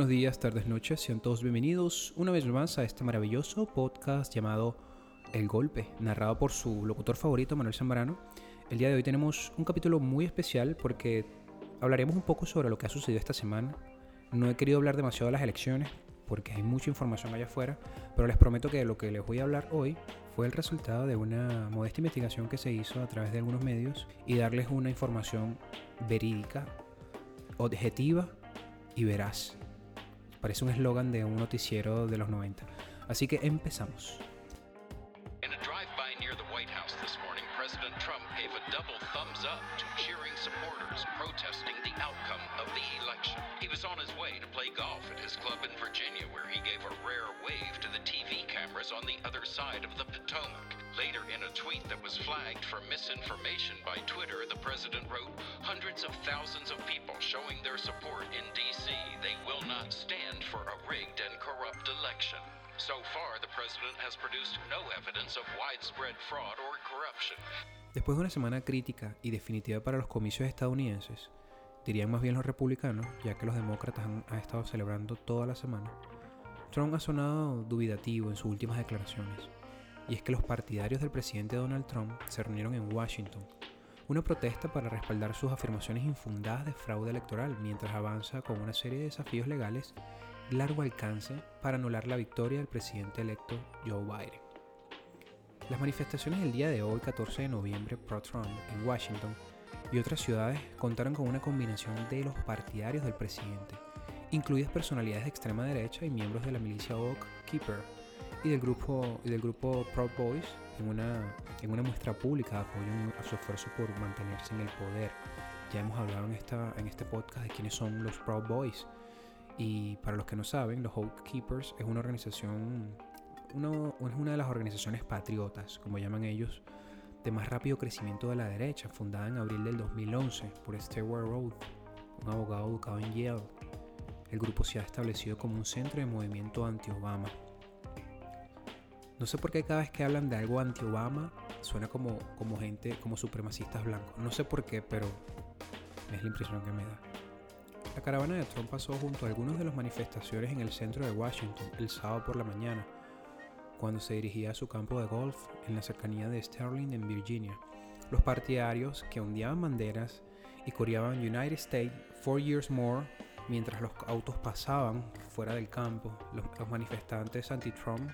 buenos días, tardes, noches, sean todos bienvenidos una vez más a este maravilloso podcast llamado El Golpe, narrado por su locutor favorito Manuel Zambrano. El día de hoy tenemos un capítulo muy especial porque hablaremos un poco sobre lo que ha sucedido esta semana. No he querido hablar demasiado de las elecciones porque hay mucha información allá afuera, pero les prometo que lo que les voy a hablar hoy fue el resultado de una modesta investigación que se hizo a través de algunos medios y darles una información verídica, objetiva y veraz. Parece un eslogan de un noticiero de los 90. Así que empezamos. In Virginia, where he gave a rare wave to the TV cameras on the other side of the Potomac. Later, in a tweet that was flagged for misinformation by Twitter, the president wrote, Hundreds of thousands of people showing their support in D.C. They will not stand for a rigged and corrupt election. So far, the president has produced no evidence of widespread fraud or corruption. Después de una semana crítica y definitiva para los comicios estadounidenses, dirían más bien los republicanos, ya que los demócratas han, estado celebrando toda la semana, Trump ha sonado dubitativo en sus últimas declaraciones. Y es que los partidarios del presidente Donald Trump se reunieron en Washington, una protesta para respaldar sus afirmaciones infundadas de fraude electoral mientras avanza con una serie de desafíos legales de largo alcance para anular la victoria del presidente electo Joe Biden. Las manifestaciones del día de hoy, 14 de noviembre, pro-Trump, en Washington y otras ciudades contaron con una combinación de los partidarios del presidente, incluidas personalidades de extrema derecha y miembros de la milicia Oak Keeper y del grupo, del grupo Proud Boys en una, en una muestra pública de apoyo a su esfuerzo por mantenerse en el poder. Ya hemos hablado en, esta, en este podcast de quiénes son los Proud Boys. Y para los que no saben, los Oak Keepers es una organización, uno, es una de las organizaciones patriotas, como llaman ellos, de más rápido crecimiento de la derecha, fundada en abril del 2011 por Stewart Road, un abogado educado en Yale. El grupo se ha establecido como un centro de movimiento anti-Obama. No sé por qué cada vez que hablan de algo anti-Obama suena como, como gente, como supremacistas blancos. No sé por qué, pero es la impresión que me da. La caravana de Trump pasó junto a algunos de las manifestaciones en el centro de Washington el sábado por la mañana, cuando se dirigía a su campo de golf en la cercanía de Sterling en Virginia. Los partidarios que ondeaban banderas y coreaban United States Four Years More mientras los autos pasaban fuera del campo. Los, manifestantes anti-Trump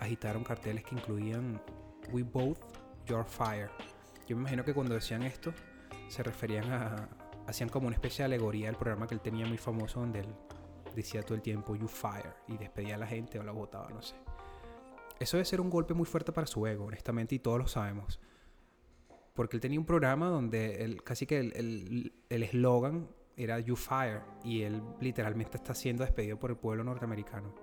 agitaron carteles que incluían We Both Your Fire. Yo me imagino que cuando decían esto se referían a, hacían como una especie de alegoría del programa que él tenía muy famoso donde él decía todo el tiempo You Fire y despedía a la gente o la votaba, no sé. Eso debe ser un golpe muy fuerte para su ego, honestamente, y todos lo sabemos. Porque él tenía un programa donde él, casi que el eslogan era You Fire y él literalmente está siendo despedido por el pueblo norteamericano.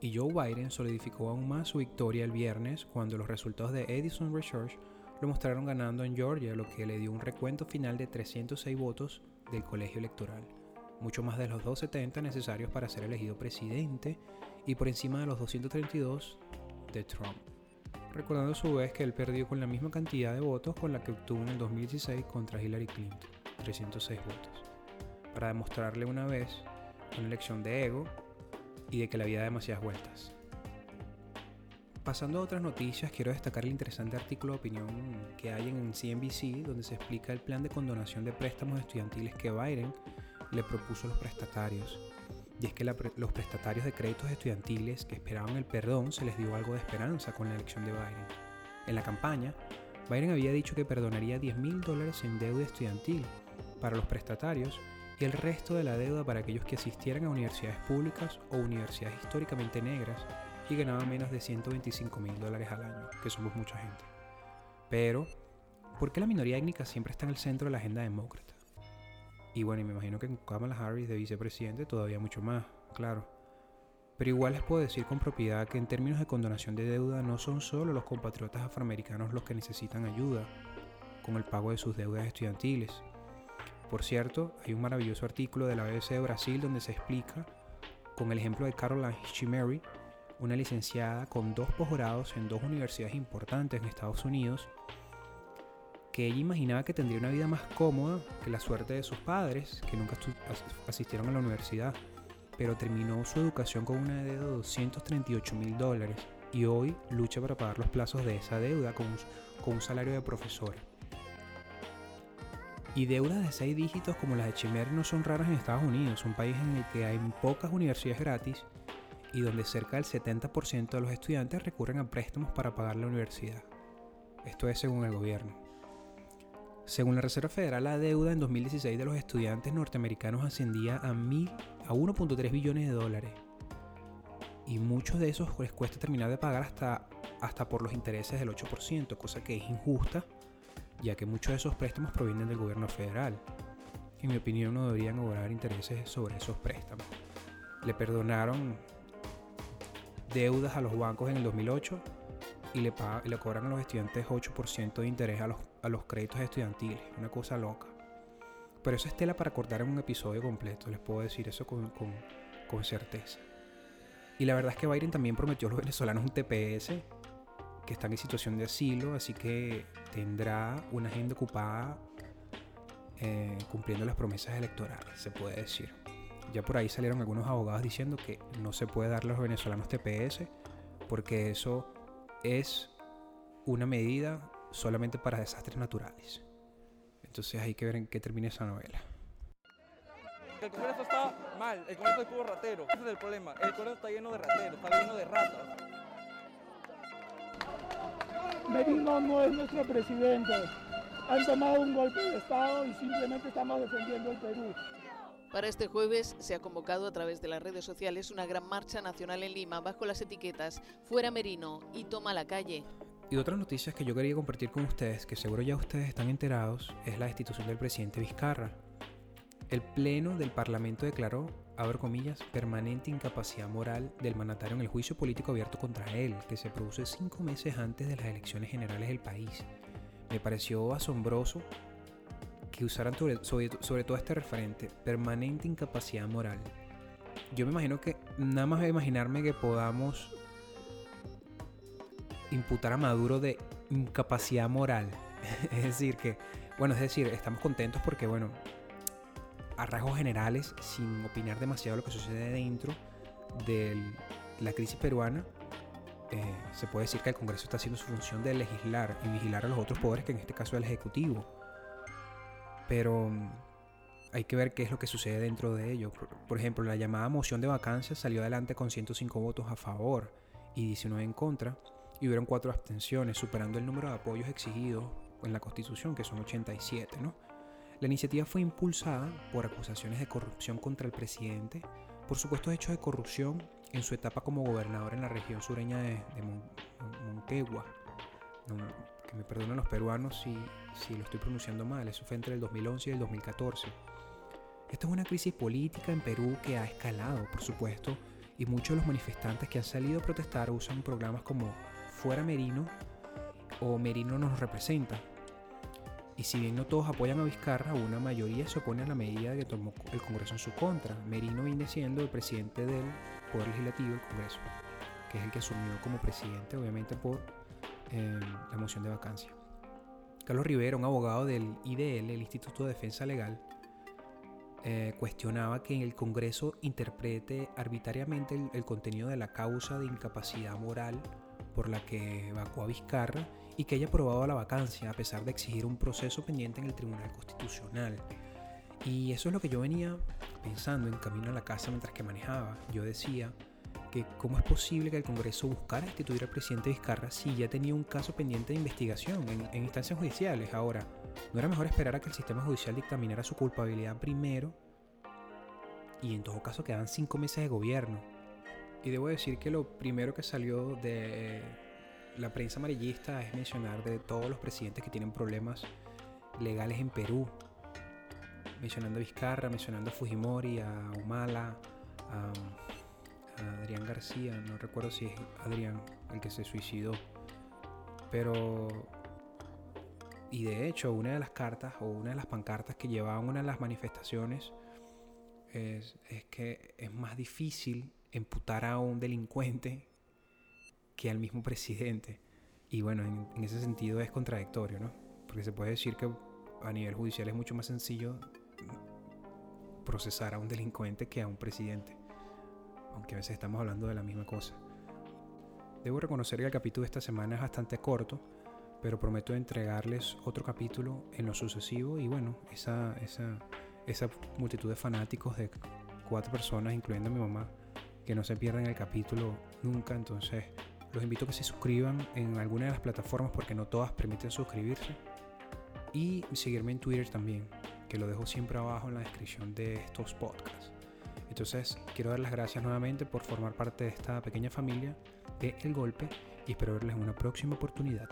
Y Joe Biden solidificó aún más su victoria el viernes cuando los resultados de Edison Research lo mostraron ganando en Georgia, lo que le dio un recuento final de 306 votos del colegio electoral, mucho más de los 270 necesarios para ser elegido presidente y por encima de los 232 de Trump. Recordando a su vez que él perdió con la misma cantidad de votos con la que obtuvo en el 2016 contra Hillary Clinton, 306 votos, para demostrarle una vez una elección de ego y de que la vida da demasiadas vueltas. Pasando a otras noticias, quiero destacar el interesante artículo de opinión que hay en CNBC donde se explica el plan de condonación de préstamos estudiantiles que Biden le propuso a los prestatarios. Y es que los prestatarios de créditos estudiantiles que esperaban el perdón se les dio algo de esperanza con la elección de Biden. En la campaña, Biden había dicho que perdonaría 10 mil dólares en deuda estudiantil para los prestatarios y el resto de la deuda para aquellos que asistieran a universidades públicas o universidades históricamente negras y ganaban menos de 125 mil dólares al año, que somos mucha gente. Pero, ¿por qué la minoría étnica siempre está en el centro de la agenda demócrata? Y bueno, me imagino que con Kamala Harris de vicepresidente todavía mucho más, claro. Pero igual les puedo decir con propiedad que en términos de condonación de deuda no son solo los compatriotas afroamericanos los que necesitan ayuda con el pago de sus deudas estudiantiles. Por cierto, hay un maravilloso artículo de la BBC de Brasil donde se explica, con el ejemplo de Caroline Chimeri, una licenciada con dos posgrados en dos universidades importantes en Estados Unidos, que ella imaginaba que tendría una vida más cómoda que la suerte de sus padres, que nunca asistieron a la universidad. pero terminó su educación con una deuda de 238 mil dólares y hoy lucha para pagar los plazos de esa deuda con un, salario de profesora. Y deudas de 6 dígitos como las de Chimer no son raras en Estados Unidos, un país en el que hay pocas universidades gratis y donde cerca del 70% de los estudiantes recurren a préstamos para pagar la universidad. Esto es según el gobierno. Según la Reserva Federal, la deuda en 2016 de los estudiantes norteamericanos ascendía a, a 1.3 billones de dólares. Y muchos de esos les cuesta terminar de pagar hasta, hasta por los intereses del 8%, cosa que es injusta, ya que muchos de esos préstamos provienen del gobierno federal. En mi opinión no deberían cobrar intereses sobre esos préstamos. Le perdonaron deudas a los bancos en el 2008 y le, le cobran a los estudiantes 8% de interés a los, a los créditos estudiantiles. Una cosa loca. Pero eso es tela para cortar en un episodio completo, les puedo decir eso con, con, certeza. Y la verdad es que Biden también prometió a los venezolanos un TPS que están en situación de asilo, así que tendrá una agenda ocupada eh, cumpliendo las promesas electorales, se puede decir. Ya por ahí salieron algunos abogados diciendo que no se puede darle a los venezolanos TPS porque eso es una medida solamente para desastres naturales. Entonces hay que ver en qué termina esa novela. El Congreso está mal, el Congreso es puro ratero, ese es el problema. El Congreso está lleno de rateros, está lleno de ratas. Merino no es nuestro presidente. Han tomado un golpe de Estado y simplemente estamos defendiendo el Perú. Para este jueves se ha convocado a través de las redes sociales una gran marcha nacional en Lima bajo las etiquetas Fuera Merino y Toma la calle. Y otras noticias que yo quería compartir con ustedes, que seguro ya ustedes están enterados, es la destitución del presidente Vizcarra. El Pleno del Parlamento declaró, abro comillas, permanente incapacidad moral del mandatario en el juicio político abierto contra él, que se produce cinco meses antes de las elecciones generales del país. Me pareció asombroso que usaran sobre, sobre, todo este referente, permanente incapacidad moral. Yo me imagino que, nada más imaginarme que podamos imputar a Maduro de incapacidad moral. es decir, que, bueno, es decir, estamos contentos porque, bueno, a rasgos generales, sin opinar demasiado lo que sucede dentro de la crisis peruana, eh, se puede decir que el Congreso está haciendo su función de legislar y vigilar a los otros poderes, que en este caso es el Ejecutivo. Pero mm, hay que ver qué es lo que sucede dentro de ello. Por, por ejemplo, la llamada moción de vacancia salió adelante con 105 votos a favor y 19 en contra, y hubieron 4 abstenciones, superando el número de apoyos exigidos en la Constitución, que son 87, ¿no? La iniciativa fue impulsada por acusaciones de corrupción contra el presidente, por supuestos hechos de corrupción en su etapa como gobernador en la región sureña de, de Mon Monquegua. No, que me perdonen los peruanos si, si, lo estoy pronunciando mal, eso fue entre el 2011 y el 2014. Esta es una crisis política en Perú que ha escalado, por supuesto, y muchos de los manifestantes que han salido a protestar usan programas como Fuera Merino o Merino nos representa, y si bien no todos apoyan a Vizcarra, una mayoría se opone a la medida que tomó el Congreso en su contra. Merino viene siendo el presidente del Poder Legislativo del Congreso, que es el que asumió como presidente, obviamente, por eh, la moción de vacancia. Carlos Rivera, un abogado del IDL, el Instituto de Defensa Legal, eh, cuestionaba que el Congreso interprete arbitrariamente el contenido de la causa de incapacidad moral por la que evacuó a Vizcarra y que haya aprobado la vacancia a pesar de exigir un proceso pendiente en el Tribunal Constitucional. Y eso es lo que yo venía pensando en camino a la casa mientras que manejaba. Yo decía que cómo es posible que el Congreso buscara destituir al presidente Vizcarra si ya tenía un caso pendiente de investigación en, en instancias judiciales. Ahora, ¿no era mejor esperar a que el sistema judicial dictaminara su culpabilidad primero? Y en todo caso quedan cinco meses de gobierno. Y debo decir que lo primero que salió de la prensa amarillista es mencionar de todos los presidentes que tienen problemas legales en Perú. Mencionando a Vizcarra, mencionando a Fujimori, a Humala, a, Adrián García, no recuerdo si es Adrián el que se suicidó. Pero y de hecho, una de las cartas o una de las pancartas que llevaban una de las manifestaciones es, que es más difícil imputar a un delincuente que al mismo presidente. Y bueno, en, en, ese sentido es contradictorio, ¿no? Porque se puede decir que a nivel judicial es mucho más sencillo procesar a un delincuente que a un presidente. aunque a veces estamos hablando de la misma cosa. Debo reconocer que el capítulo de esta semana es bastante corto, pero prometo entregarles otro capítulo en lo sucesivo y bueno, esa, esa, esa multitud de fanáticos de cuatro personas, incluyendo a mi mamá, que no se pierdan el capítulo nunca, entonces los invito a que se suscriban en alguna de las plataformas porque no todas permiten suscribirse y seguirme en Twitter también, que lo dejo siempre abajo en la descripción de estos podcasts. Entonces, quiero dar las gracias nuevamente por formar parte de esta pequeña familia de El Golpe y espero verles en una próxima oportunidad.